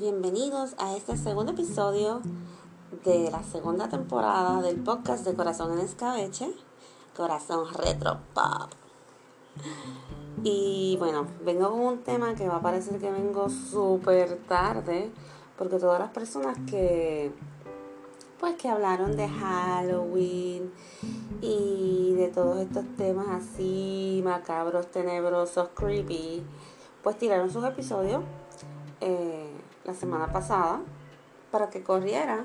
bienvenidos a este segundo episodio de la segunda temporada del podcast de Corazón en Escabeche, Corazón Retro Pop. Y bueno, vengo con un tema que va a parecer que vengo súper tarde, porque todas las personas que pues que hablaron de Halloween y de todos estos temas así macabros, tenebrosos, creepy, pues tiraron sus episodios eh, la semana pasada para que corriera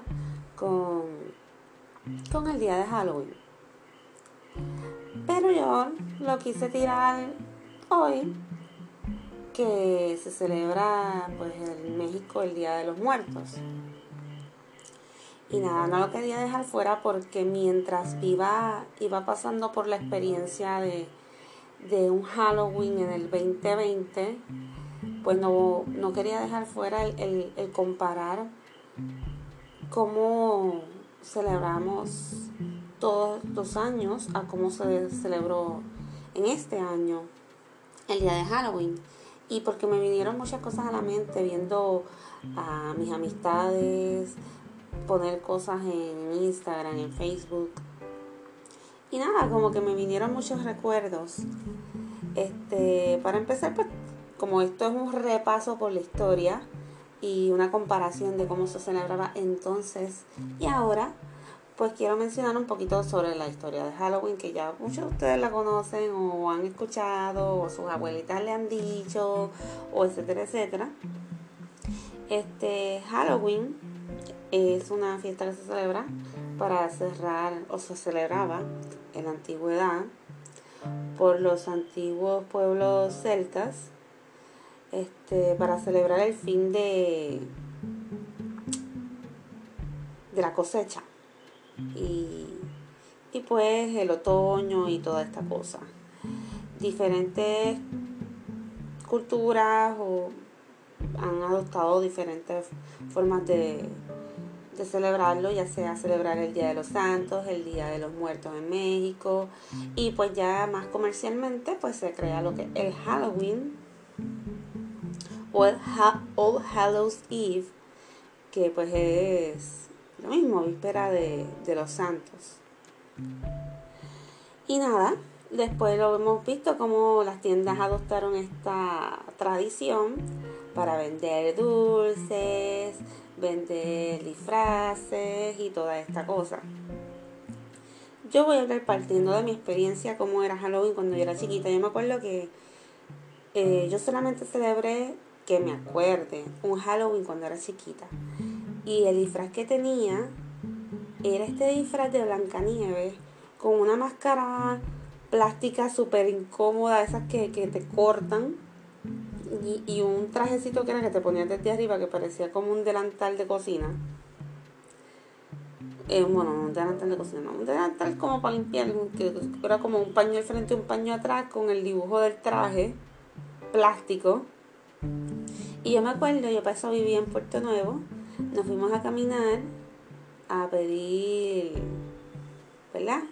con, con el día de Halloween. Pero yo lo quise tirar hoy, que se celebra pues en México el Día de los Muertos. Y nada, no lo quería dejar fuera porque mientras iba, iba pasando por la experiencia de, un Halloween en el 2020, pues no, quería dejar fuera el, el comparar cómo celebramos todos los años a cómo se celebró en este año el día de Halloween. Y porque me vinieron muchas cosas a la mente viendo a mis amistades, poner cosas en Instagram, en Facebook. Y nada, como que me vinieron muchos recuerdos. Este, para empezar, pues, como esto es un repaso por la historia y una comparación de cómo se celebraba entonces y ahora, pues quiero mencionar un poquito sobre la historia de Halloween, que ya muchos de ustedes la conocen o han escuchado, o sus abuelitas le han dicho, o etcétera, etcétera. Este Halloween es una fiesta que se celebra para cerrar o se celebraba en la antigüedad por los antiguos pueblos celtas este, para celebrar el fin de, de la cosecha y, y pues el otoño y toda esta cosa. Diferentes culturas o han adoptado diferentes formas de de celebrarlo, ya sea celebrar el Día de los Santos, el Día de los Muertos en México y pues ya más comercialmente pues se crea lo que el Halloween o el All Hallows Eve que pues es lo mismo, víspera de, los santos. Y nada, después lo hemos visto como las tiendas adoptaron esta tradición para vender dulces, vender disfraces y toda esta cosa. Yo voy a hablar partiendo de mi experiencia como era Halloween cuando yo era chiquita. Yo me acuerdo que eh, yo solamente celebré, que me acuerde, un Halloween cuando era chiquita. Y el disfraz que tenía era este disfraz de Blancanieves con una máscara plástica súper incómoda, esas que, que te cortan y, un trajecito que era que te ponías desde arriba que parecía como un delantal de cocina. Eh, bueno, un delantal de cocina, no, un delantal como para limpiar, que era como un paño al frente y un paño atrás con el dibujo del traje plástico. Y yo me acuerdo, yo para eso vivía en Puerto Nuevo, nos fuimos a caminar a pedir, ¿verdad?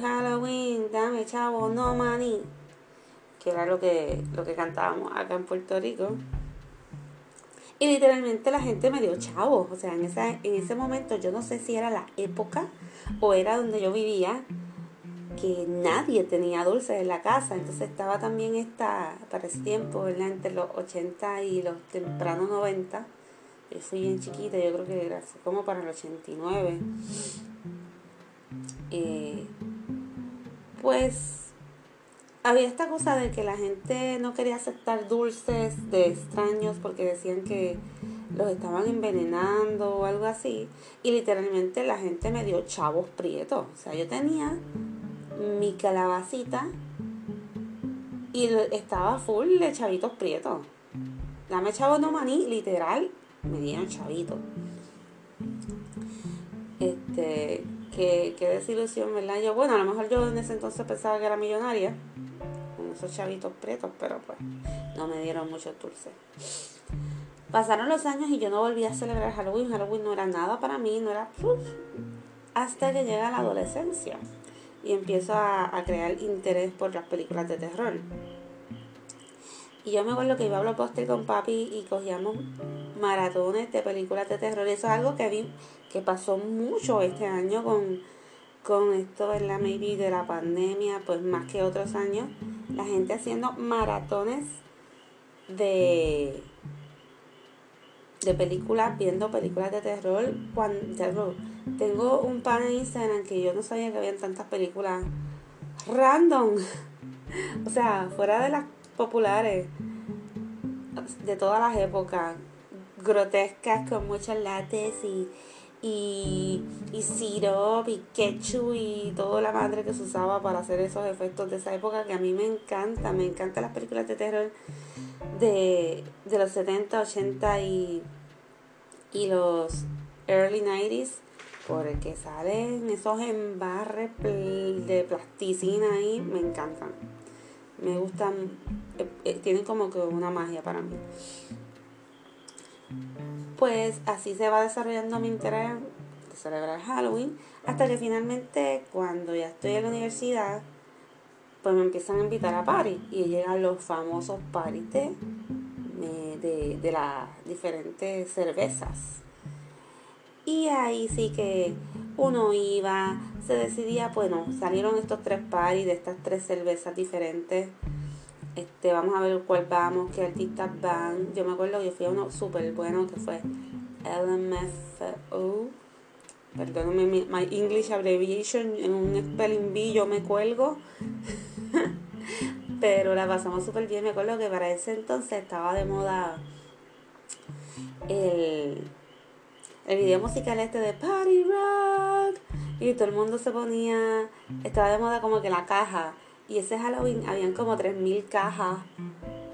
Halloween, dame chavo, no maní que era lo que, lo que cantábamos acá en Puerto Rico. Y literalmente la gente me dio chavos. O sea, en, esa, en ese momento yo no sé si era la época o era donde yo vivía, que nadie tenía dulces en la casa. Entonces estaba también esta, para ese tiempo, ¿verdad? entre los 80 y los tempranos 90. Yo fui bien chiquita, yo creo que era como para el 89. Eh, pues había esta cosa de que la gente no quería aceptar dulces de extraños porque decían que los estaban envenenando o algo así. Y literalmente la gente me dio chavos prietos. O sea, yo tenía mi calabacita y estaba full de chavitos prietos. Dame chavos no maní, literal, me dieron chavitos. Este, qué, qué desilusión, ¿verdad? Yo, bueno, a lo mejor yo en ese entonces pensaba que era millonaria esos chavitos pretos, pero pues no me dieron mucho dulce. Pasaron los años y yo no volví a celebrar Halloween. Halloween no era nada para mí, no era... hasta que llega la adolescencia y empiezo a, a, crear interés por las películas de terror. Y yo me acuerdo que iba a Blockbuster con papi y cogíamos maratones de películas de terror. Eso es algo que vi que pasó mucho este año con, con esto, ¿verdad? Maybe de la pandemia, pues más que otros años. La gente haciendo maratones de de películas, viendo películas de terror, cuando Tengo un pan en Instagram que yo no sabía que había tantas películas random. o sea, fuera de las populares de todas las épocas, grotescas con muchos lates y, y, y syrup y ketchup y toda la madre que se usaba para hacer esos efectos de esa época que a mí me encanta, me encantan las películas de terror de, de los 70, 80 y, y los early 90s porque salen esos embarres de plasticina ahí, me encantan. Me gustan, eh, eh, tienen como que una magia para mí. Pues así se va desarrollando mi interés de celebrar Halloween, hasta que finalmente cuando ya estoy en la universidad, pues me empiezan a invitar a party y llegan los famosos parties de, de, de las diferentes cervezas. Y ahí sí que uno iba, se decidía, bueno, salieron estos tres parties de estas tres cervezas diferentes. Este, vamos a ver cuál vamos, qué artistas van. Yo me acuerdo que yo fui a uno súper bueno que fue LMFO. Perdóname, mi my English abbreviation, en un spelling bee yo me cuelgo. Pero la pasamos súper bien. Me acuerdo que para ese entonces estaba de moda el el video musical este de Party Rock. Y todo el mundo se ponía, estaba de moda como que la caja. Y ese Halloween habían como 3.000 cajas,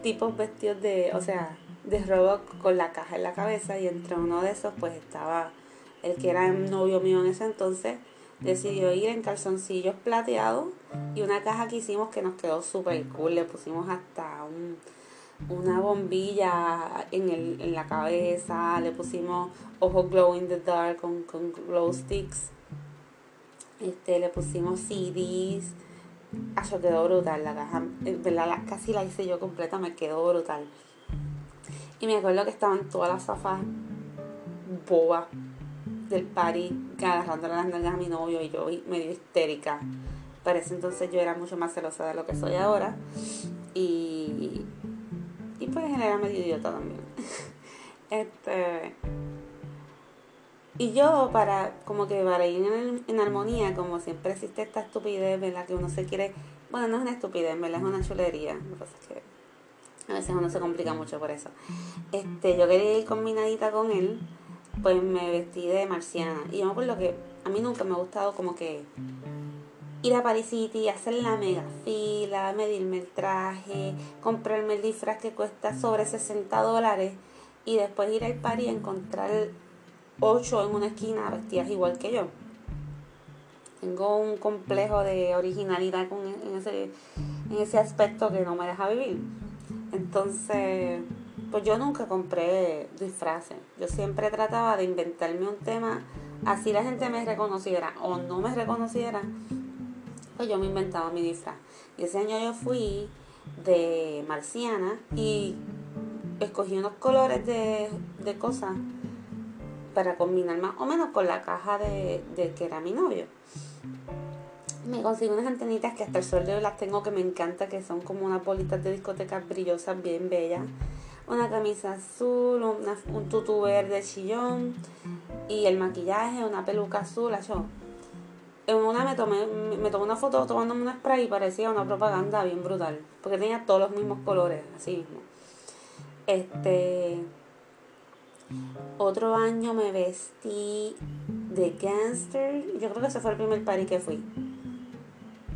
tipos vestidos de, o sea, de robo con la caja en la cabeza. Y entre uno de esos pues estaba el que era el novio mío en ese entonces. Decidió ir en calzoncillos plateados y una caja que hicimos que nos quedó súper cool. Le pusimos hasta un una bombilla en, el, en la cabeza, le pusimos ojos glow in the dark con, con glow sticks, este, le pusimos CDs, eso quedó brutal, la caja, ¿verdad? casi la hice yo completa, me quedó brutal. Y me acuerdo que estaban todas las zafas bobas del party agarrándole las nalgas a mi novio y yo medio histérica. Para ese entonces yo era mucho más celosa de lo que soy ahora. Y pues era medio idiota también. este. Y yo, para, como que para ir en, armonía, como siempre existe esta estupidez, ¿verdad? Que uno se quiere. Bueno, no es una estupidez, ¿verdad? Es una chulería. Lo que pasa es que a veces uno se complica mucho por eso. Este, yo quería ir combinadita con él, pues me vestí de marciana. Y yo me acuerdo que a mí nunca me ha gustado como que ir a Paris City, hacer la mega fila, medirme el traje, comprarme el disfraz que cuesta sobre 60 dólares y después ir al party y encontrar ocho en una esquina vestidas igual que yo. Tengo un complejo de originalidad con, en, ese, en ese aspecto que no me deja vivir. Entonces, pues yo nunca compré disfraces. Yo siempre trataba de inventarme un tema, así la gente me reconociera o no me reconociera pues yo me inventaba mi disfraz. Y ese año yo fui de marciana y escogí unos colores de, cosas para combinar más o menos con la caja de, que era mi novio. Me conseguí unas antenitas que hasta el sol de hoy las tengo que me encanta, que son como unas bolitas de discotecas brillosas, bien bellas. Una camisa azul, un tutú verde chillón y el maquillaje, una peluca azul. Yo, en una me tomé, me tomé una foto tomándome un spray y parecía una propaganda bien brutal. Porque tenía todos los mismos colores, así mismo. Este. Otro año me vestí de gangster. Yo creo que ese fue el primer party que fui.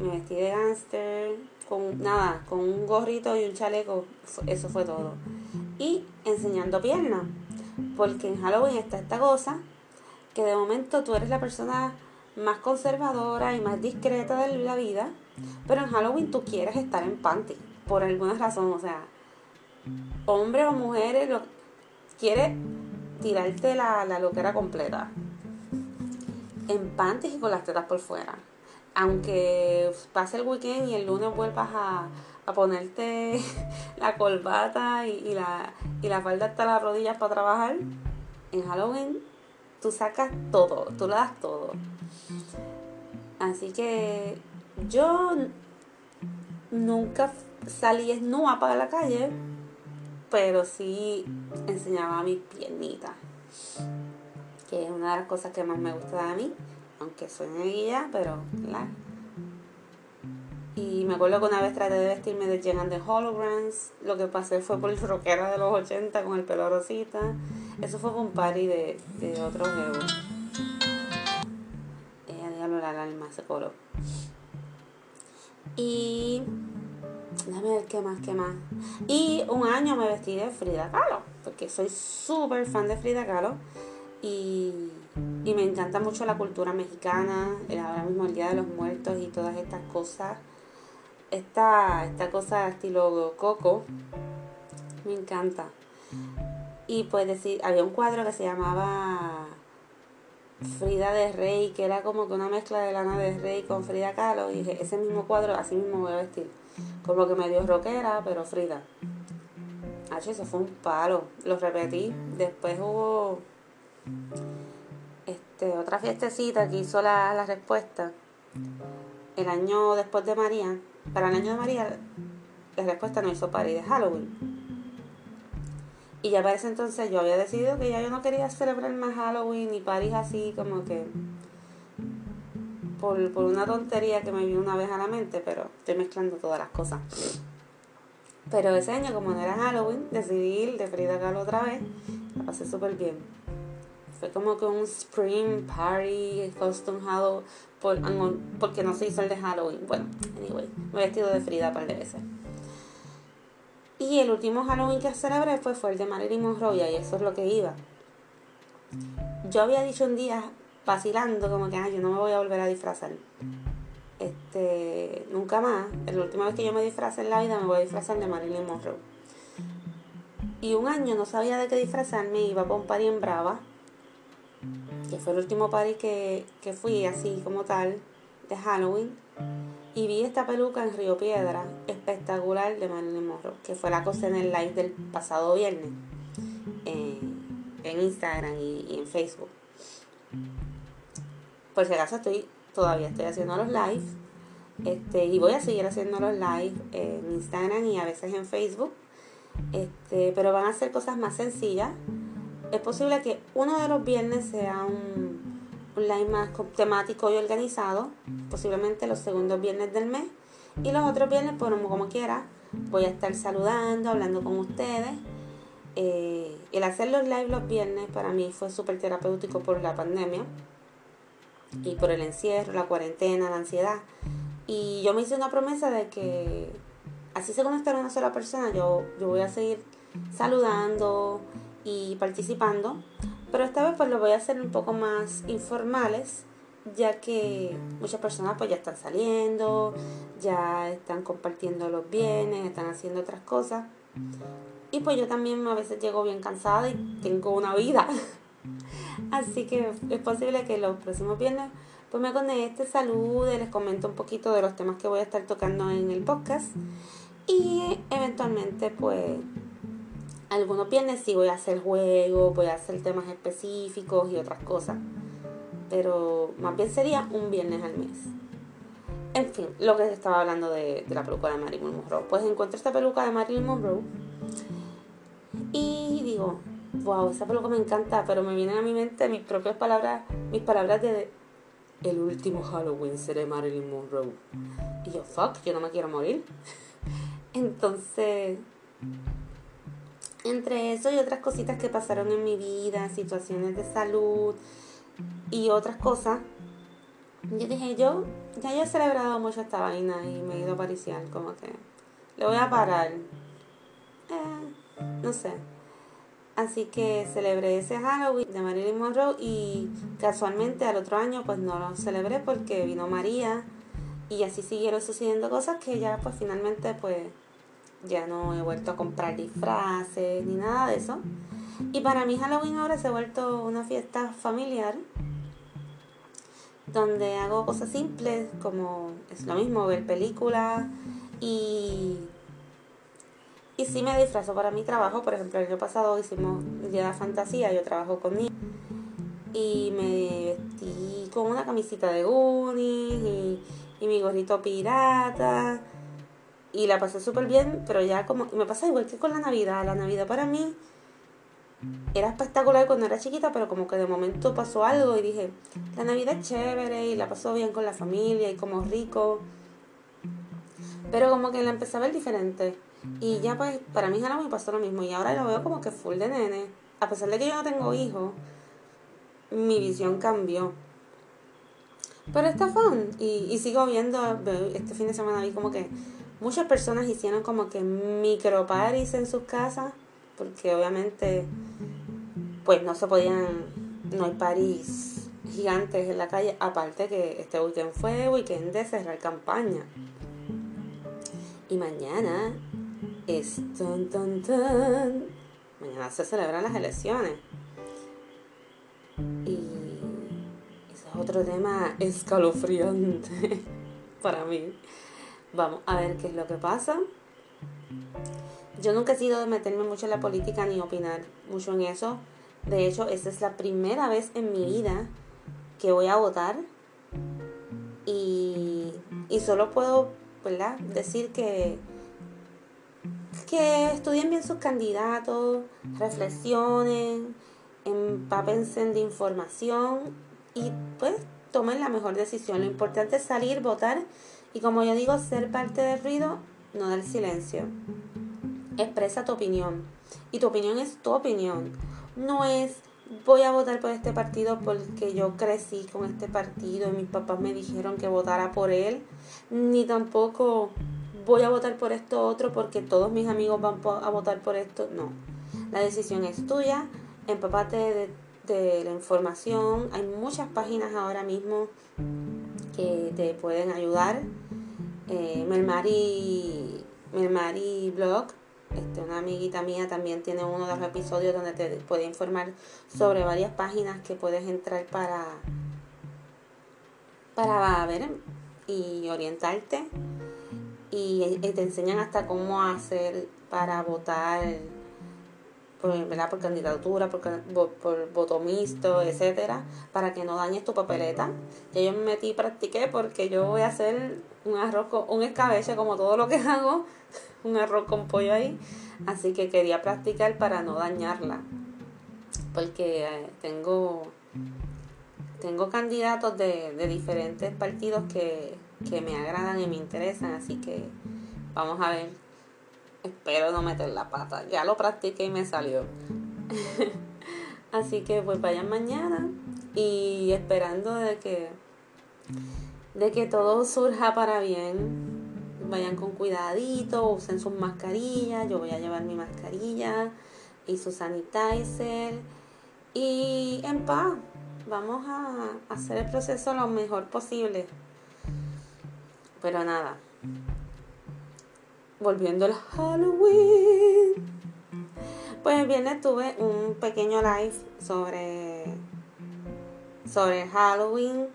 Me vestí de gangster. Con nada, con un gorrito y un chaleco. Eso fue todo. Y enseñando piernas. Porque en Halloween está esta cosa que de momento tú eres la persona más conservadora y más discreta de la vida, pero en Halloween tú quieres estar en panty, por alguna razón, o sea, hombre o mujeres, lo, quiere tirarte la, la loquera completa, en panty y con las tetas por fuera. aunque pase el weekend y el lunes vuelvas a, ponerte la corbata y, la, y la falda hasta las rodillas para trabajar, en Halloween tú sacas todo, tú le das todo. Así que yo nunca salí desnuda para la calle, pero sí enseñaba mis piernitas, que es una de las cosas que más me gusta de mí, aunque soy neguilla, pero la y me acuerdo que una vez traté de vestirme de Jen and the Holograms. Lo que pasé fue por el rockera de los 80 con el pelo rosita. Eso fue por un party de, de otro. Ella diablo la alarma se coló. Y. Déjame ver qué más, qué más. Y un año me vestí de Frida Kahlo. Porque soy súper fan de Frida Kahlo. Y, y me encanta mucho la cultura mexicana. Ahora mismo el Día de los Muertos y todas estas cosas esta, esta cosa estilo coco me encanta. Y pues decir, había un cuadro que se llamaba Frida de Rey, que era como que una mezcla de Lana de Rey con Frida Kahlo. Y dije, ese mismo cuadro, así mismo voy a vestir. Como que medio rockera, pero Frida. H, eso fue un palo. Lo repetí. Después hubo este, otra fiestecita que hizo la, la respuesta. El año después de María para el año de María, la respuesta no hizo party de Halloween. Y ya para ese entonces yo había decidido que ya yo no quería celebrar más Halloween ni paris así como que por, una tontería que me vino una vez a la mente, pero estoy mezclando todas las cosas. Pero ese año, como no era Halloween, decidí ir de Frida Kahlo otra vez. La pasé súper bien. Fue como que un spring party, costume Halloween, por, porque no se hizo el de Halloween. Bueno, anyway, me he vestido de Frida un par de veces. Y el último Halloween que celebré fue, fue el de Marilyn Monroe y eso es lo que iba. Yo había dicho un día, vacilando, como que, ah, yo no me voy a volver a disfrazar. Este, nunca más. La última vez que yo me disfrazé en la vida me voy a disfrazar de Marilyn Monroe. Y un año no sabía de qué disfrazarme, iba para un party en Brava que fue el último party que, fui así como tal de Halloween. Y vi esta peluca en Río Piedra, espectacular de Marilyn Monroe, que fue la cosa en el live del pasado viernes en Instagram y, en Facebook. Por si acaso estoy, todavía estoy haciendo los live. Este, y voy a seguir haciendo los live en Instagram y a veces en Facebook. Este, pero van a ser cosas más sencillas es posible que uno de los viernes sea un, un live más temático y organizado, posiblemente los segundos viernes del mes, y los otros viernes, pues como quiera, voy a estar saludando, hablando con ustedes. Eh, el hacer los live los viernes para mí fue súper terapéutico por la pandemia y por el encierro, la cuarentena, la ansiedad. Y yo me hice una promesa de que así según estar una sola persona, yo, yo voy a seguir saludando, y participando, pero esta vez pues lo voy a hacer un poco más informales, ya que muchas personas pues ya están saliendo, ya están compartiendo los bienes, están haciendo otras cosas. Y pues yo también a veces llego bien cansada y tengo una vida. Así que es posible que los próximos viernes pues me conecte, salude, les comento un poquito de los temas que voy a estar tocando en el podcast. Y eventualmente pues algunos viernes sí voy a hacer juegos, voy a hacer temas específicos y otras cosas. Pero más bien sería un viernes al mes. En fin, lo que estaba hablando de, la peluca de Marilyn Monroe. Pues encuentro esta peluca de Marilyn Monroe y digo, wow, esa peluca me encanta, pero me vienen a mi mente mis propias palabras, mis palabras de el último Halloween seré Marilyn Monroe. Y yo, fuck, yo no me quiero morir. Entonces, entre eso y otras cositas que pasaron en mi vida, situaciones de salud y otras cosas, yo dije, yo ya yo he celebrado mucho esta vaina y me he ido a pariciar, como que le voy a parar. Eh, no sé. Así que celebré ese Halloween de Marilyn Monroe y casualmente al otro año pues no lo celebré porque vino María y así siguieron sucediendo cosas que ya pues finalmente pues ya no he vuelto a comprar disfraces ni nada de eso. Y para mí Halloween ahora se ha vuelto una fiesta familiar donde hago cosas simples como es lo mismo, ver películas y, y sí me disfrazo para mi trabajo. Por ejemplo, el año pasado hicimos el Día de la Fantasía, yo trabajo con niños y me vestí con una camisita de Goonies y, y mi gorrito pirata y la pasé súper bien, pero ya como me pasa igual que con la Navidad, la Navidad para mí era espectacular cuando era chiquita, pero como que de momento pasó algo y dije, la Navidad es chévere y la pasó bien con la familia y como rico. Pero como que la empecé a ver diferente. Y ya pues para mí me pasó lo mismo y ahora lo veo como que full de nene. A pesar de que yo no tengo hijos, mi visión cambió. Pero está fun y, y sigo viendo, este fin de semana vi como que muchas personas hicieron como que micro parties en sus casas porque obviamente pues no se podían, no hay París gigantes en la calle, aparte que este weekend fue weekend de cerrar campaña. Y mañana es Mañana se celebran las elecciones. Y ese es otro tema escalofriante para mí. Vamos a ver qué es lo que pasa. Yo nunca he sido de meterme mucho en la política ni opinar mucho en eso. De hecho, esta es la primera vez en mi vida que voy a votar. Y, y solo puedo ¿verdad? decir que, que estudien bien sus candidatos, reflexionen, empápense de información y pues tomen la mejor decisión. Lo importante es salir, votar y como yo digo, ser parte del ruido, no del silencio expresa tu opinión. Y tu opinión es tu opinión. No es voy a votar por este partido porque yo crecí con este partido y mis papás me dijeron que votara por él. Ni tampoco voy a votar por esto otro porque todos mis amigos van a votar por esto. No. La decisión es tuya. Empapate de, de la información. Hay muchas páginas ahora mismo que te pueden ayudar. Eh, Melmari, Blog este, una amiguita mía también tiene uno de los episodios donde te puede informar sobre varias páginas que puedes entrar para, para ver y orientarte. Y, te enseñan hasta cómo hacer para votar por, ¿verdad? por candidatura, por, por, voto mixto, etcétera, para que no dañes tu papeleta. Yo me metí y practiqué porque yo voy a hacer un arroz, un escabeche como todo lo que hago un arroz con pollo ahí. Así que quería practicar para no dañarla. Porque eh, tengo, tengo candidatos de, diferentes partidos que, que me agradan y me interesan. Así que vamos a ver. Espero no meter la pata. Ya lo practiqué y me salió. Así que pues vayan mañana y esperando de que de que todo surja para bien vayan con cuidadito, usen sus mascarillas, yo voy a llevar mi mascarilla y su sanitizer y en paz, vamos a hacer el proceso lo mejor posible. Pero nada, volviendo al Halloween. Pues el viernes tuve un pequeño live sobre, sobre Halloween,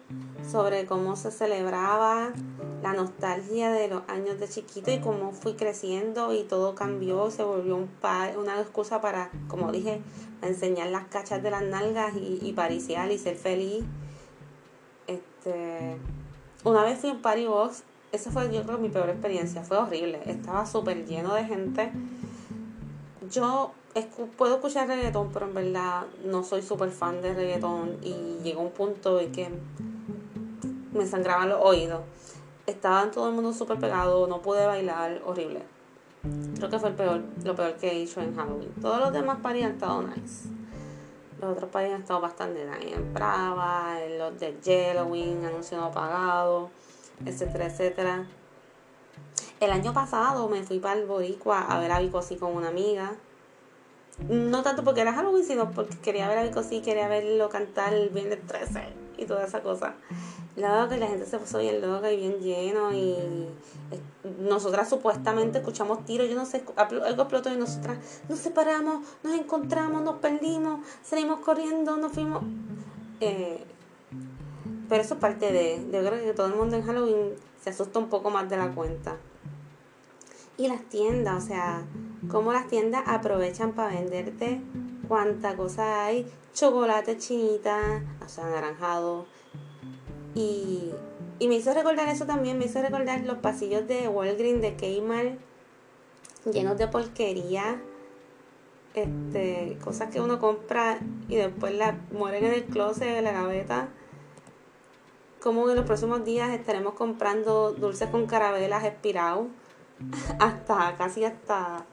sobre cómo se celebraba la nostalgia de los años de chiquito y cómo fui creciendo y todo cambió, se volvió un una excusa para, como dije, enseñar las cachas de las nalgas y, y pariciar y ser feliz. Este, una vez fui un party box, esa fue yo creo mi peor experiencia, fue horrible, estaba súper lleno de gente. Yo puedo escuchar reggaetón, pero en verdad no soy súper fan de reggaetón y llegó un punto en que me sangraban los oídos estaban todo el mundo súper pegado, no pude bailar, horrible. Creo que fue el peor, lo peor que he hecho en Halloween. Todos los demás paris han estado nice. Los otros paris han estado bastante nice. En Brava, los de Halloween, anuncio no pagado, etcétera, etcétera. El año pasado me fui para el Boricua a ver a Vicosí con una amiga. No tanto porque era Halloween, sino porque quería ver a Vicosí, quería verlo cantar el viernes 13 y toda esa cosa. Luego que la gente se puso bien loca y bien lleno y nosotras supuestamente escuchamos tiros, yo no sé, algo explotó y nosotras nos separamos, nos encontramos, nos perdimos, salimos corriendo, nos fuimos. Eh, Pero eso es parte de, yo creo que todo el mundo en Halloween se asusta un poco más de la cuenta. Y las tiendas, o sea, cómo las tiendas aprovechan para venderte cuánta cosa hay, chocolate chinita, o sea, anaranjado. Y, y me hizo recordar eso también, me hizo recordar los pasillos de Walgreens de Kmart llenos de porquería, este, cosas que uno compra y después las mueren en el closet, de la gaveta. Como en los próximos días estaremos comprando dulces con carabelas expirados hasta casi hasta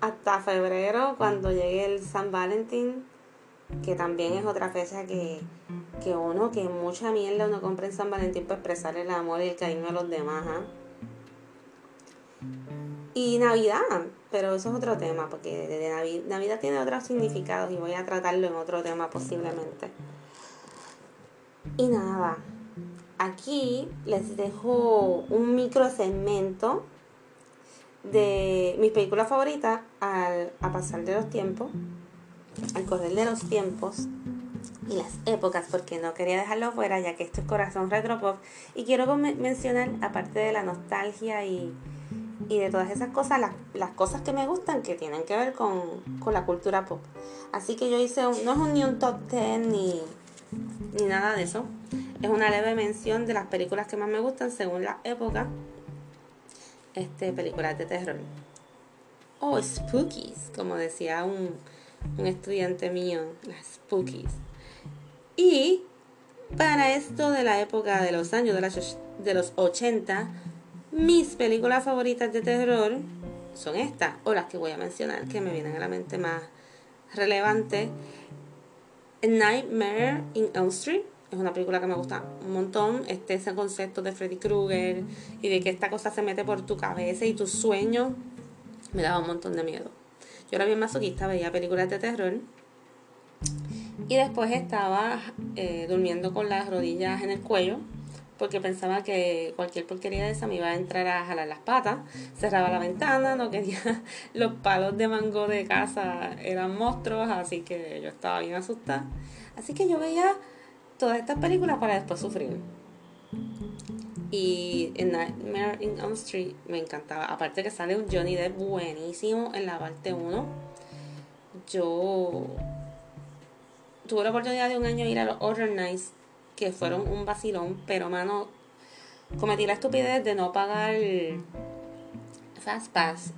hasta febrero cuando llegue el San Valentín que también es otra fecha que, que uno que mucha mierda uno compra en San Valentín para expresar el amor y el cariño a los demás ¿ah? y Navidad pero eso es otro tema porque de Navidad, Navidad tiene otros significados y voy a tratarlo en otro tema posiblemente y nada aquí les dejo un micro segmento de mis películas favoritas al, a pasar de los tiempos, al correr de los tiempos y las épocas, porque no quería dejarlo fuera, ya que esto es corazón retropop. Y quiero mencionar, aparte de la nostalgia y, y de todas esas cosas, las, las, cosas que me gustan que tienen que ver con, con la cultura pop. Así que yo hice, un, no es ni un top 10 ni, ni nada de eso. Es una leve mención de las películas que más me gustan según la época este, películas de terror. O spookies, como decía un, un estudiante mío, las spookies. Y para esto de la época de los años de, los, de los 80, mis películas favoritas de terror son estas, o las que voy a mencionar, que me vienen a la mente más relevante. Nightmare in Elm Street, es una película que me gusta un montón. Este, ese concepto de Freddy Krueger y de que esta cosa se mete por tu cabeza y tus sueños me daba un montón de miedo. Yo era bien masoquista, veía películas de terror y después estaba eh, durmiendo con las rodillas en el cuello porque pensaba que cualquier porquería de esa me iba a entrar a jalar las patas. Cerraba la ventana, no quería. Los palos de mango de casa eran monstruos, así que yo estaba bien asustada. Así que yo veía todas estas películas para después sufrir. Y en Nightmare in Elm Street me encantaba. Aparte que sale un Johnny Depp buenísimo en la parte 1. Yo tuve la oportunidad de un año ir a los Horror Nights, que fueron un vacilón, pero mano, cometí la estupidez de no pagar Fast Pass.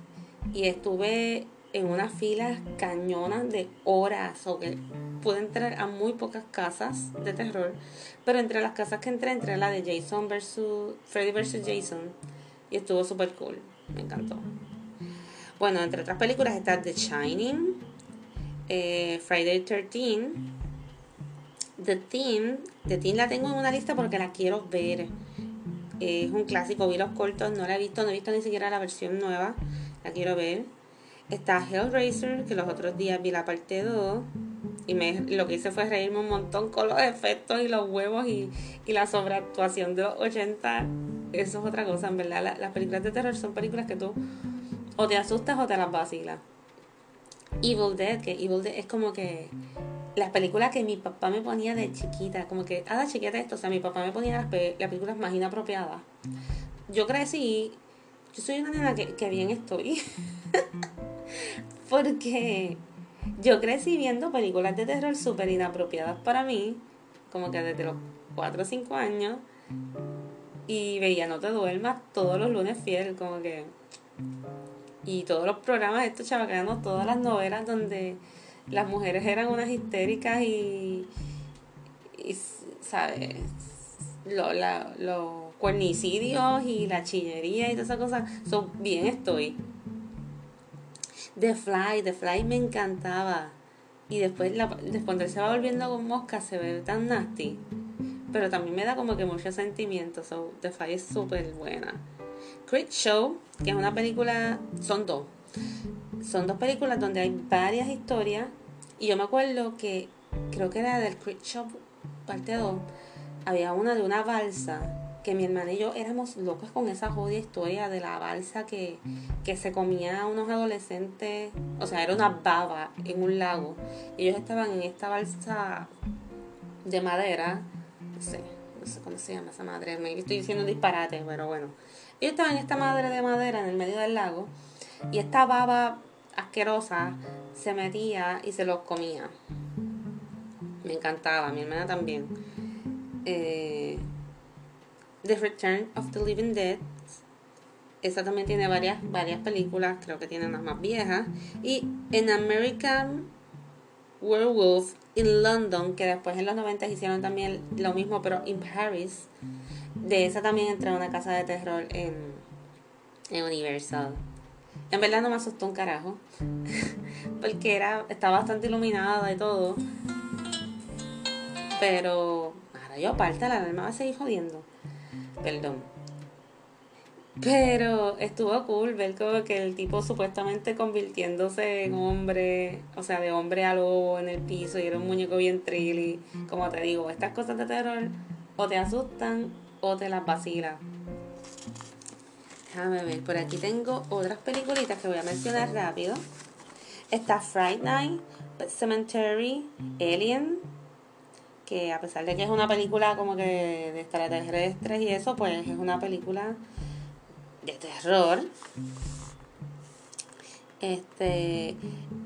Y estuve en unas filas cañonas de horas, o que pude entrar a muy pocas casas de terror, pero entre las casas que entré, entré a la de Jason versus Freddy versus Jason y estuvo súper cool, me encantó. Bueno, entre otras películas está The Shining, eh, Friday 13, The Team, The Team la tengo en una lista porque la quiero ver. es un clásico, vi los cortos, no la he visto, no he visto ni siquiera la versión nueva, la quiero ver. Está Hellraiser, que los otros días vi la parte 2. Y me, lo que hice fue reírme un montón con los efectos y los huevos y, la sobreactuación de los 80. Eso es otra cosa, en verdad. las películas de terror son películas que tú o te asustas o te las vacilas. Evil Dead, que Evil Dead es como que las películas que mi papá me ponía de chiquita, como que, ah, chiquita esto, o sea, mi papá me ponía las, películas más inapropiadas. Yo crecí, yo soy una nena que bien estoy. Porque yo crecí viendo películas de terror súper inapropiadas para mí, como que desde los 4 o 5 años, y veía No te duermas todos los lunes fiel, como que... Y todos los programas, estos chavacanos, todas las novelas donde las mujeres eran unas histéricas y, y ¿sabes? Los lo, cuernicidios y la chillería y todas esas cosas, son bien estoy. The Fly, The Fly me encantaba. Y después, la, después se va volviendo con mosca, se ve tan nasty. Pero también me da como que mucho sentimiento. So, The Fly es súper buena. Creep Show, que es una película, son dos. Son dos películas donde hay varias historias. Y yo me acuerdo que, creo que era del Creep Show parte 2, había una de una balsa que mi hermana y yo éramos locos con esa jodida historia de la balsa que, que se comía a unos adolescentes, o sea, era una baba en un lago. Ellos estaban en esta balsa de madera no sé, no sé cómo se llama esa madre, me estoy diciendo disparate, pero bueno. Ellos estaban en esta madre de madera en el medio del lago y esta baba asquerosa se metía y se los comía. Me encantaba, mi hermana también. Eh, the Return of the Living Dead. Esa también tiene varias, varias películas, creo que tiene unas más viejas. Y en American Werewolf in London, que después en los 90 hicieron también lo mismo, pero en Paris. De esa también entré a una casa de terror en, en Universal. En verdad no me asustó un carajo. porque era, estaba bastante iluminada y todo. Pero ahora yo aparte la alarma va a seguir jodiendo. Perdón. Pero estuvo cool ver como que el tipo supuestamente convirtiéndose en hombre, o sea, de hombre a lobo en el piso y era un muñeco bien trilly. Como te digo, estas cosas de terror o te asustan o te las vacilan. Déjame ver, por aquí tengo otras peliculitas que voy a mencionar rápido. Está Fright Night, Cemetery, Alien, que a pesar de que es una película como que de extraterrestres y eso, pues es una película de terror. Este,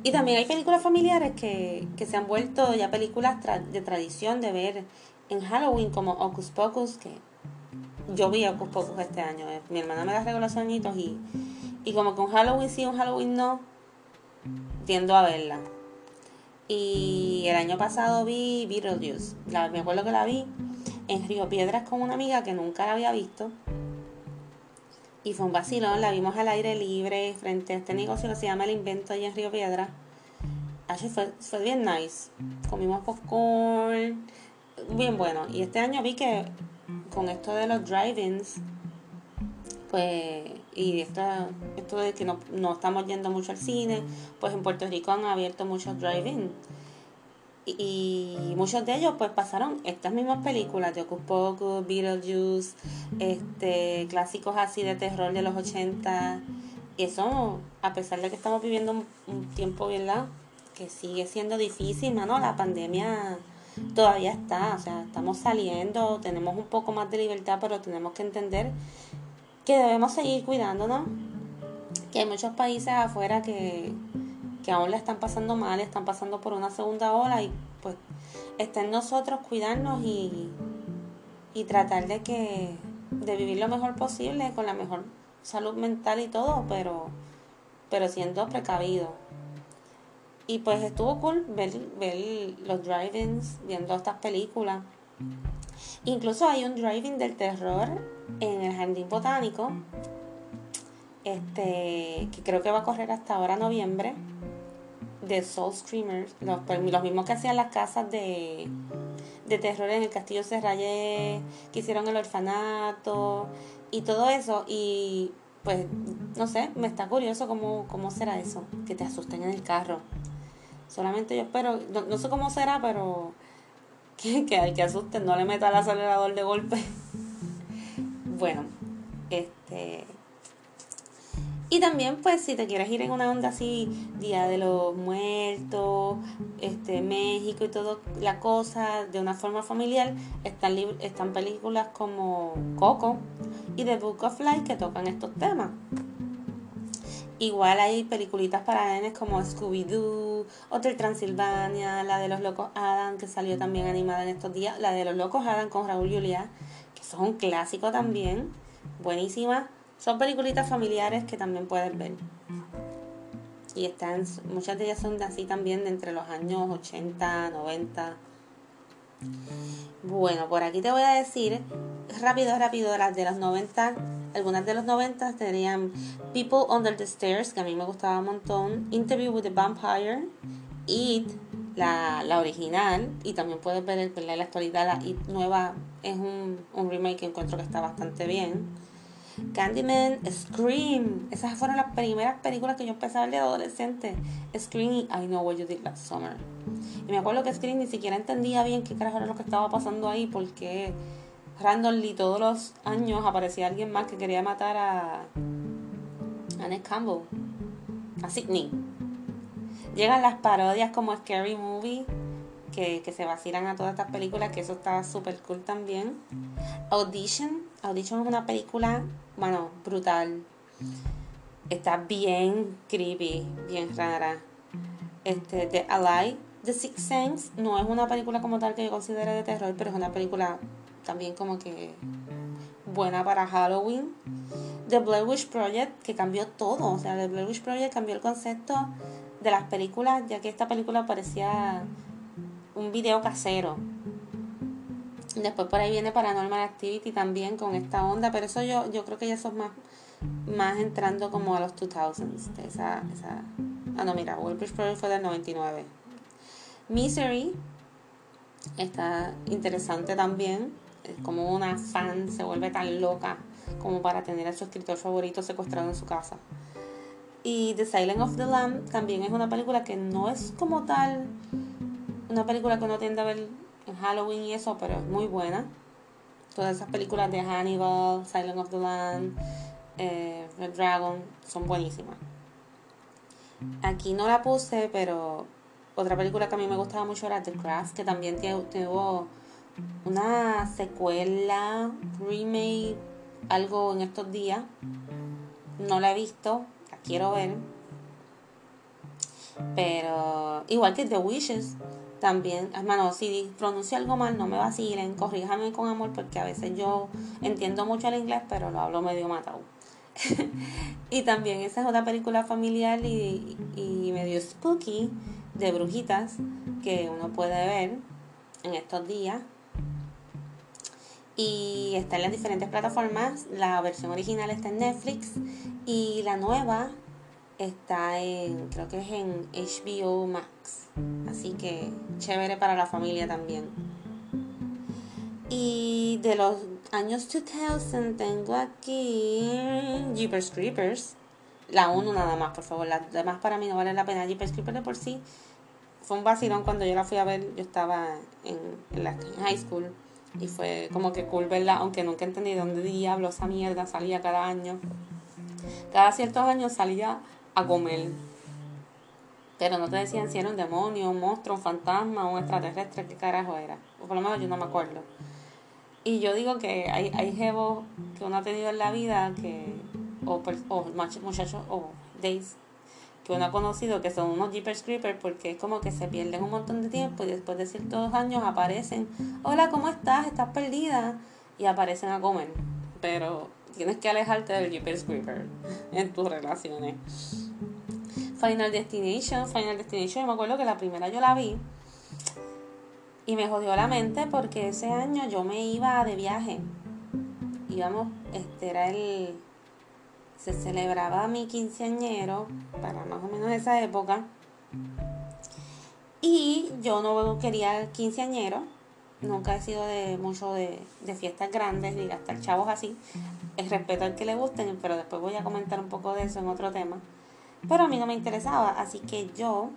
y también hay películas familiares que, se han vuelto ya películas de tradición de ver en Halloween, como Ocus Pocus, que yo vi Ocus Pocus este año. Eh, mi hermana me la regaló y, y como que un Halloween sí, un Halloween no, tiendo a verla. Y el año pasado vi Beetlejuice. La, me acuerdo que la vi en Río Piedras con una amiga que nunca la había visto. Y fue un vacilón, la vimos al aire libre frente a este negocio que se llama El Invento allá en Río Piedras. Así fue, fue bien nice. Comimos popcorn, bien bueno. Y este año vi que con esto de los drive-ins, pues y esto, esto de que no, no estamos yendo mucho al cine, pues en Puerto Rico han abierto muchos drive-in. Y, muchos de ellos pues pasaron estas mismas películas de Ocus Pocus, Beetlejuice, este, clásicos así de terror de los 80. Y eso, a pesar de que estamos viviendo un, tiempo, ¿verdad? Que sigue siendo difícil, mano, la pandemia todavía está, o sea, estamos saliendo, tenemos un poco más de libertad, pero tenemos que entender que debemos seguir cuidándonos, que hay muchos países afuera que, aún le están pasando mal, están pasando por una segunda ola y pues está en nosotros cuidarnos y, y tratar de que de vivir lo mejor posible con la mejor salud mental y todo, pero pero siendo precavido. Y pues estuvo cool ver, ver los drive-ins, viendo estas películas. Incluso hay un driving del terror en el Jardín Botánico, este, que creo que va a correr hasta ahora noviembre, de Soul Screamers, los, pues, los mismos que hacían las casas de, de terror en el Castillo Serrayé, que hicieron el orfanato y todo eso. Y pues, no sé, me está curioso cómo, cómo será eso, que te asusten en el carro. Solamente yo espero, no, no sé cómo será, pero que, que, que asusten, no le meta el acelerador de golpe. bueno, este. Y también, pues, si te quieres ir en una onda así, Día de los Muertos, este, México y todo la cosa, de una forma familiar, están, están películas como Coco y The Book of Life que tocan estos temas. Igual hay peliculitas para nenes como Scooby-Doo, Hotel Transilvania, la de los Locos Adam, que salió también animada en estos días, la de los Locos Adam con Raúl Julia, que son un clásico también, buenísima. Son peliculitas familiares que también puedes ver. Y están, muchas de ellas son de así también de entre los años 80, 90. Bueno, por aquí te voy a decir rápido, rápido, las de los 90 algunas de los 90 tenían People Under the Stairs, que a mí me gustaba un montón, Interview with the Vampire, It, la, la original, y también puedes ver la, la actualidad, la It nueva es un, un remake que encuentro que está bastante bien. Candyman, Scream, esas fueron las primeras películas que yo empecé a ver de adolescente. Scream y I Know What You Did Last Summer. Y me acuerdo que Scream ni siquiera entendía bien qué carajo era lo que estaba pasando ahí porque randomly todos los años aparecía alguien más que quería matar a, a Ned Campbell, a Sidney. Llegan las parodias como Scary Movie, que, que se vacilan a todas estas películas, que eso está súper cool también. Audition, Audition es una película, bueno, brutal. Está bien creepy, bien rara. Este, The Ally, The Sixth Sense, no es una película como tal que yo considere de terror, pero es una película también como que buena para Halloween. The Blair Witch Project, que cambió todo. O sea, The Blair Witch Project cambió el concepto de las películas, ya que esta película parecía un video casero. Después por ahí viene Paranormal Activity también con esta onda, pero eso yo, yo creo que ya son más, más entrando como a los 2000s. Esa, esa... Ah, no, mira, Blair Witch Project fue del 99. Misery está interesante también. Como una fan se vuelve tan loca como para tener a su escritor favorito secuestrado en su casa. Y The Silent of the Lamb también es una película que no es como tal una película que uno tiende a ver en Halloween y eso, pero es muy buena. Todas esas películas de Hannibal, Silent of the Lamb, eh, Red Dragon son buenísimas. Aquí no la puse, pero otra película que a mí me gustaba mucho era The Craft, que también tuvo una secuela, remake, algo en estos días. No la he visto, la quiero ver. Pero igual que The Wishes, también, hermano, si pronuncio algo mal, no me vacilen, corríjame con amor, porque a veces yo entiendo mucho el inglés, pero lo hablo medio matado. y también esa es otra película familiar y, y medio spooky de brujitas que uno puede ver en estos días y está en las diferentes plataformas. La versión original está en Netflix y la nueva está en, creo que es en HBO Max. Así que chévere para la familia también. Y de los años 2000 tengo aquí Jeepers Creepers. La 1 nada más, por favor. Las demás para mí no vale la pena. Jeepers Creepers de por sí fue un vacilón cuando yo la fui a ver. Yo estaba en, en la high school y fue como que cool verla, aunque nunca entendí de dónde diablo esa mierda salía cada año. Cada ciertos años salía a comer. Pero no te decían si era un demonio, un monstruo, un fantasma, un extraterrestre, qué carajo era. O por lo menos yo no me acuerdo. Y yo digo que hay, hay jevos que uno ha tenido en la vida que, o, o muchachos, o days que uno ha conocido que son unos Jeepers Creepers porque es como que se pierden un montón de tiempo y después de ciertos años aparecen, hola, ¿cómo estás? ¿Estás perdida? Y aparecen a comer. Pero tienes que alejarte del Jeepers Creeper en tus relaciones. Final Destination, Final Destination, yo me acuerdo que la primera yo la vi y me jodió la mente porque ese año yo me iba de viaje. Íbamos, este era el se celebraba mi quinceañero para más o menos esa época. Y yo no quería quinceañero, nunca he sido de mucho de, fiestas grandes ni gastar chavos así. Es respeto al que le gusten, pero después voy a comentar un poco de eso en otro tema. Pero a mí no me interesaba, así que yo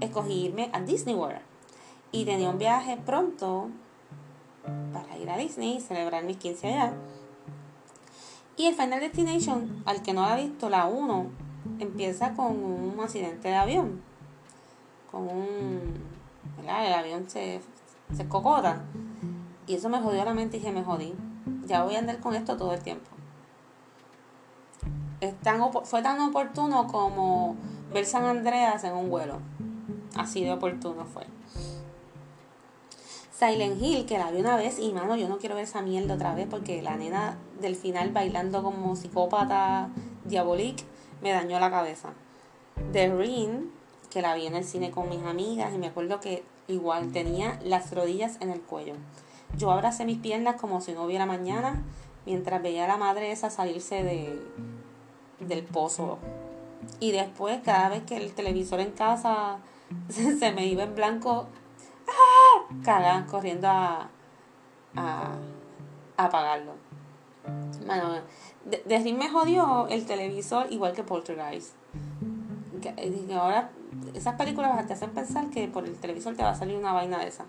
escogí irme a Disney World. Y tenía un viaje pronto para ir a Disney y celebrar mis 15 allá. Y el Final Destination, al que no ha visto, la 1, empieza con un accidente de avión. Con un. ¿verdad? El avión se, se cocota. Y eso me jodió la mente y dije, me jodí. Ya voy a andar con esto todo el tiempo. Es tan, fue tan oportuno como ver San Andreas en un vuelo. Así de oportuno fue. Silent Hill, que la vi una vez y mano, yo no quiero ver esa mierda otra vez porque la nena del final bailando como psicópata diabolique me dañó la cabeza. The Ring, que la vi en el cine con mis amigas y me acuerdo que igual tenía las rodillas en el cuello. Yo abracé mis piernas como si no hubiera mañana mientras veía a la madre esa salirse de, del pozo. Y después, cada vez que el televisor en casa se me iba en blanco, ¡Ah! corriendo a, a, apagarlo. Bueno, de, me jodió el televisor igual que Poltergeist. Que, ahora esas películas te hacen pensar que por el televisor te va a salir una vaina de esa.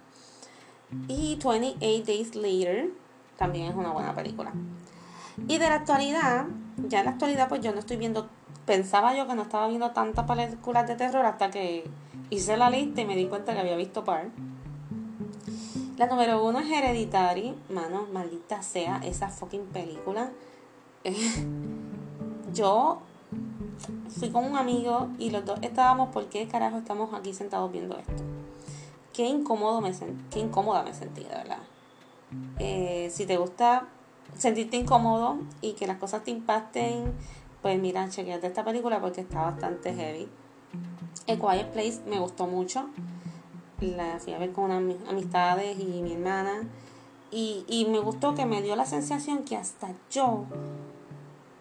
Y 28 Days Later también es una buena película. Y de la actualidad, ya en la actualidad pues yo no estoy viendo, pensaba yo que no estaba viendo tantas películas de terror hasta que hice la lista y me di cuenta que había visto par. La número uno es Hereditary. Mano, maldita sea esa fucking película. yo fui con un amigo y los dos estábamos, ¿por qué carajo estamos aquí sentados viendo esto? Qué incómodo me qué incómoda me sentí, de verdad. Eh, si te gusta sentirte incómodo y que las cosas te impacten, pues mira, chequeate esta película porque está bastante heavy. A Quiet Place me gustó mucho. La fui a ver con unas amistades y mi hermana. Y, me gustó que me dio la sensación que hasta yo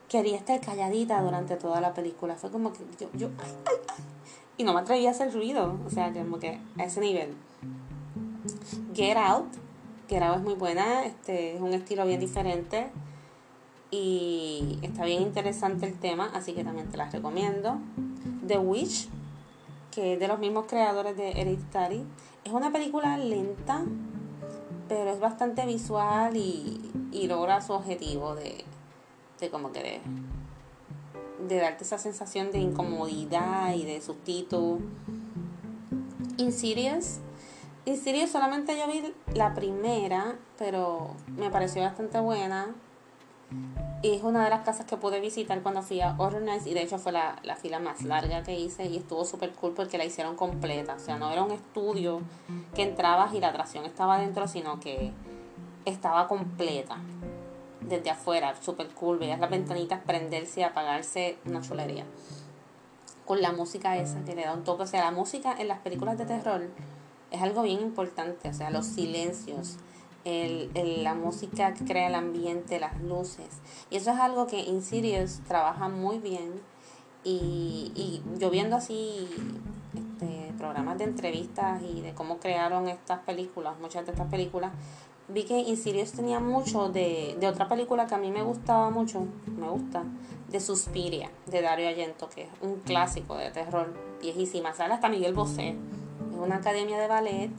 quería estar calladita durante toda la película. Fue como que yo, yo. Y no me atrevía a hacer ruido. O sea, como que a ese nivel. Get Out. Get Out es muy buena. Este, es un estilo bien diferente. Y está bien interesante el tema. Así que también te las recomiendo. The Witch. Que es de los mismos creadores de Hereditary. Es una película lenta. Pero es bastante visual y, y logra su objetivo de como que de, darte esa sensación de incomodidad y de sustito. Insidious. Insidious solamente yo vi la primera, pero me pareció bastante buena. Y es una de las casas que pude visitar cuando fui a Nights y de hecho fue la, la fila más larga que hice y estuvo súper cool porque la hicieron completa. O sea, no era un estudio que entrabas y la atracción estaba dentro, sino que estaba completa desde afuera, súper cool, veías las ventanitas prenderse y apagarse, una chulería. Con la música esa que le da un toque, o sea, la música en las películas de terror es algo bien importante, o sea, los silencios, el, la música crea el ambiente, las luces. Y eso es algo que Insidious trabaja muy bien. Y, y yo viendo así este, programas de entrevistas y de cómo crearon estas películas, muchas de estas películas, vi que Insidious tenía mucho de, de otra película que a mí me gustaba mucho, me gusta, de Suspiria, de Dario Argento, que es un clásico de terror viejísima. Sale hasta Miguel Bosé. Una academia de ballet.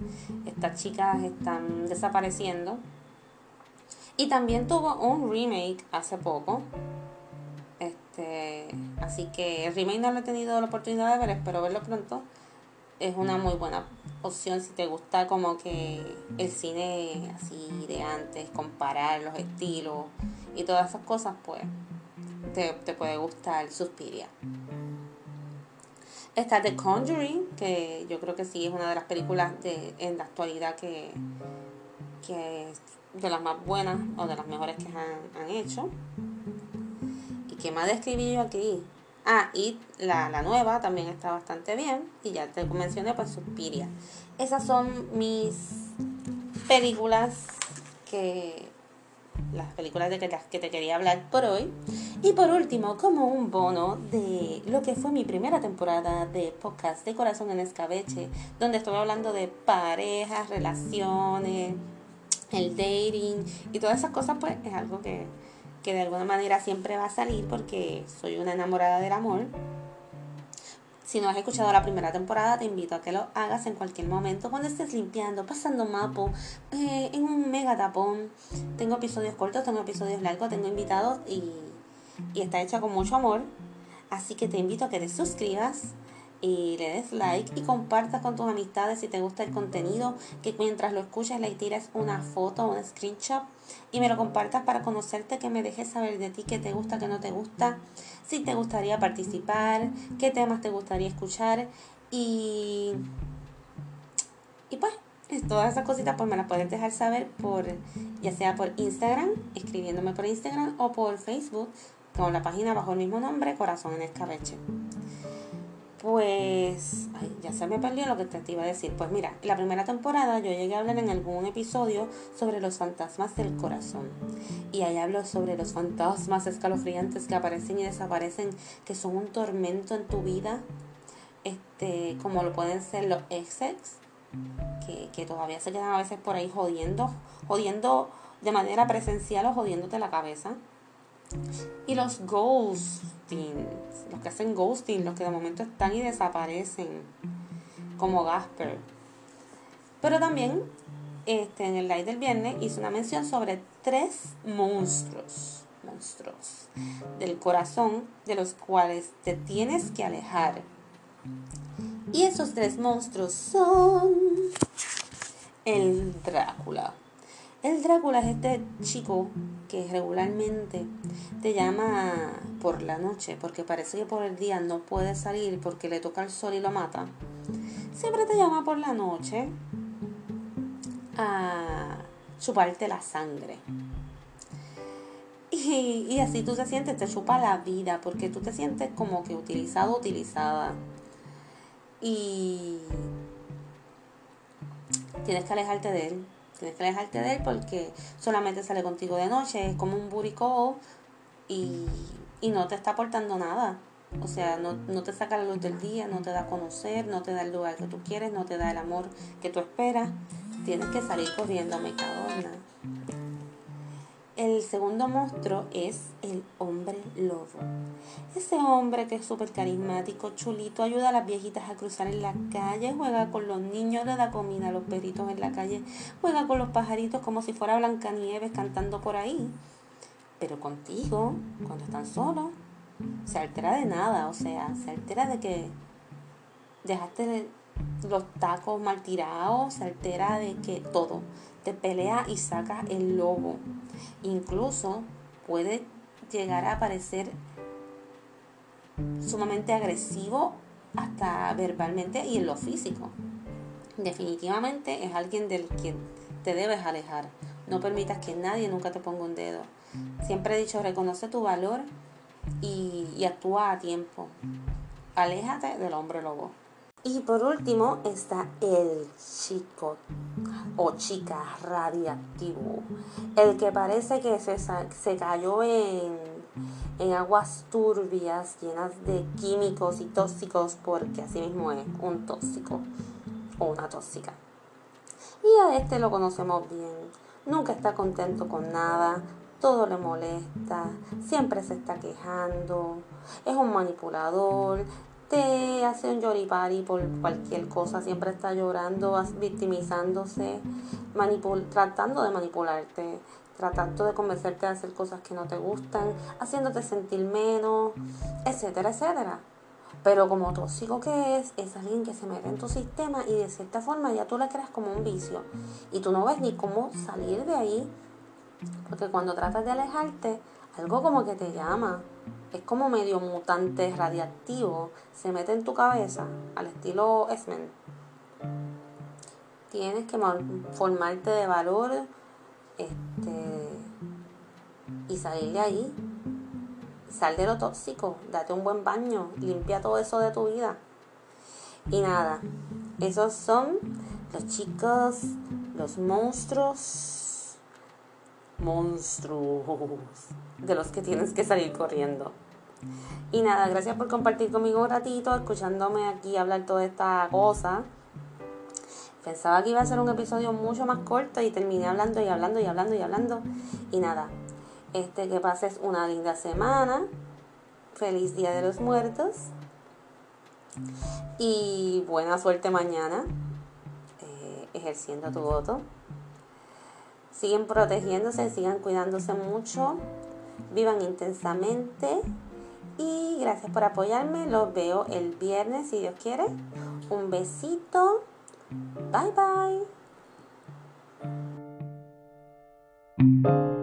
Estas chicas están desapareciendo. Y también tuvo un remake hace poco. Este, así que el remake no lo he tenido la oportunidad de ver, espero verlo pronto. Es una muy buena opción si te gusta como que el cine así de antes, comparar los estilos y todas esas cosas, pues te, puede gustar Suspiria. Está The Conjuring, que yo creo que sí es una de las películas de, en la actualidad que, que es de las más buenas o de las mejores que han, han hecho. ¿Y qué más describí yo aquí? Ah, y la, la, nueva también está bastante bien. Y ya te mencioné, pues Suspiria. Esas son mis películas que. Las películas de que, te quería hablar por hoy. Y por último, como un bono de lo que fue mi primera temporada de podcast de Corazón en Escabeche, donde estoy hablando de parejas, relaciones, el dating y todas esas cosas, pues es algo que que de alguna manera siempre va a salir porque soy una enamorada del amor. Si no has escuchado la primera temporada, te invito a que lo hagas en cualquier momento, cuando estés limpiando, pasando mapo, eh, en un mega tapón. Tengo episodios cortos, tengo episodios largos, tengo invitados y, y está hecha con mucho amor. Así que te invito a que te suscribas y le des like y compartas con tus amistades si te gusta el contenido, que mientras lo escuches le tires una foto, un screenshot y me lo compartas para conocerte, que me dejes saber de ti qué te gusta, qué no te gusta, si te gustaría participar, qué temas te gustaría escuchar y, y pues todas esas cositas pues me las puedes dejar saber por ya sea por Instagram, escribiéndome por Instagram o por Facebook con la página bajo el mismo nombre, Corazón en Escabeche. Pues, ay, ya se me perdió lo que te iba a decir. Pues mira, la primera temporada yo llegué a hablar en algún episodio sobre los fantasmas del corazón. Y ahí hablo sobre los fantasmas escalofriantes que aparecen y desaparecen, que son un tormento en tu vida, este, como lo pueden ser los exes, que, que todavía se quedan a veces por ahí jodiendo, jodiendo de manera presencial o jodiéndote la cabeza. Y los ghosting, los que hacen ghosting, los que de momento están y desaparecen, como Gasper. Pero también este, en el live del viernes hice una mención sobre tres monstruos, monstruos del corazón de los cuales te tienes que alejar. Y esos tres monstruos son el Drácula. El Drácula es este chico que regularmente te llama por la noche, porque parece que por el día no puede salir porque le toca el sol y lo mata. Siempre te llama por la noche a chuparte la sangre. Y, así tú te sientes, te chupa la vida, porque tú te sientes como que utilizado, utilizada. Y tienes que alejarte de él. Tienes que alejarte de él porque solamente sale contigo de noche, es como un buricó y, y no te está aportando nada. O sea, no, no, te saca la luz del día, no te da a conocer, no te da el lugar que tú quieres, no te da el amor que tú esperas. Tienes que salir corriendo, me cadona. El segundo monstruo es el hombre lobo. Ese hombre que es súper carismático, chulito, ayuda a las viejitas a cruzar en la calle, juega con los niños, le da comida a los perritos en la calle, juega con los pajaritos como si fuera Blancanieves cantando por ahí. Pero contigo, cuando están solos, se altera de nada, o sea, se altera de que dejaste los tacos mal tirados, se altera de que todo te pelea y saca el lobo. Incluso puede llegar a parecer sumamente agresivo hasta verbalmente y en lo físico. Definitivamente es alguien del que te debes alejar. No permitas que nadie nunca te ponga un dedo. Siempre he dicho, reconoce tu valor y, y actúa a tiempo. Aléjate del hombre lobo. Y por último está el chico o chica radiactivo, el que parece que se, se cayó en, en aguas turbias llenas de químicos y tóxicos porque así mismo es un tóxico o una tóxica. Y a este lo conocemos bien, nunca está contento con nada, todo le molesta, siempre se está quejando, es un manipulador, te hace un yoripari por cualquier cosa, siempre está llorando, victimizándose, tratando de manipularte, tratando de convencerte de hacer cosas que no te gustan, haciéndote sentir menos, etcétera, etcétera. Pero como tóxico que es, es alguien que se mete en tu sistema y de cierta forma ya tú le creas como un vicio. Y tú no ves ni cómo salir de ahí. Porque cuando tratas de alejarte, algo como que te llama, es como medio mutante radiactivo, se mete en tu cabeza, al estilo X-Men. Tienes que formarte de valor este, y salir de ahí. Sal de lo tóxico, date un buen baño, limpia todo eso de tu vida. Y nada, esos son los chicos, los monstruos, monstruos de los que tienes que salir corriendo. Y nada, gracias por compartir conmigo un ratito, escuchándome aquí hablar toda esta cosa. Pensaba que iba a ser un episodio mucho más corto y terminé hablando y hablando y hablando y hablando. Y nada, este que pases una linda semana. Feliz Día de los Muertos. Y buena suerte mañana eh, ejerciendo tu voto. Siguen protegiéndose, sigan cuidándose mucho. Vivan intensamente y gracias por apoyarme. Los veo el viernes si Dios quiere. Un besito. Bye bye.